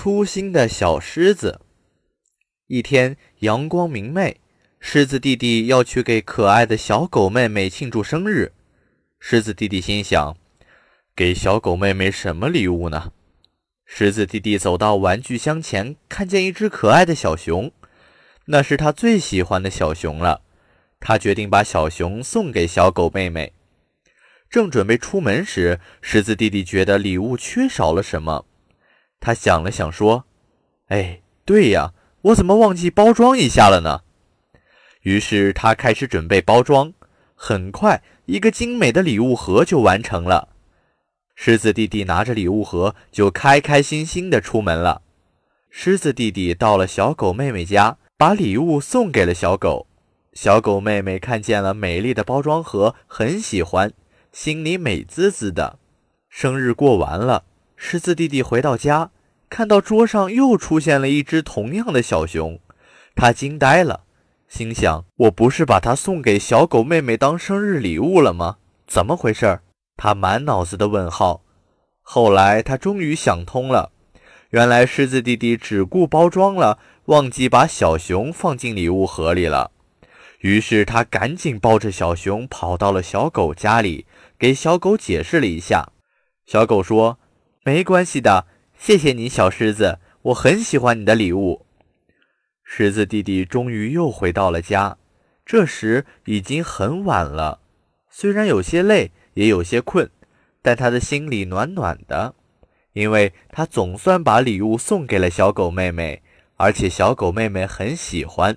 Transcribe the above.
粗心的小狮子。一天，阳光明媚。狮子弟弟要去给可爱的小狗妹妹庆祝生日。狮子弟弟心想：给小狗妹妹什么礼物呢？狮子弟弟走到玩具箱前，看见一只可爱的小熊，那是他最喜欢的小熊了。他决定把小熊送给小狗妹妹。正准备出门时，狮子弟弟觉得礼物缺少了什么。他想了想，说：“哎，对呀，我怎么忘记包装一下了呢？”于是他开始准备包装，很快一个精美的礼物盒就完成了。狮子弟弟拿着礼物盒就开开心心地出门了。狮子弟弟到了小狗妹妹家，把礼物送给了小狗。小狗妹妹看见了美丽的包装盒，很喜欢，心里美滋滋的。生日过完了，狮子弟弟回到家，看到桌上又出现了一只同样的小熊，他惊呆了。心想：我不是把它送给小狗妹妹当生日礼物了吗？怎么回事？他满脑子的问号。后来他终于想通了，原来狮子弟弟只顾包装了，忘记把小熊放进礼物盒里了。于是他赶紧抱着小熊跑到了小狗家里，给小狗解释了一下。小狗说：“没关系的，谢谢你，小狮子，我很喜欢你的礼物。”狮子弟弟终于又回到了家，这时已经很晚了。虽然有些累，也有些困，但他的心里暖暖的，因为他总算把礼物送给了小狗妹妹，而且小狗妹妹很喜欢。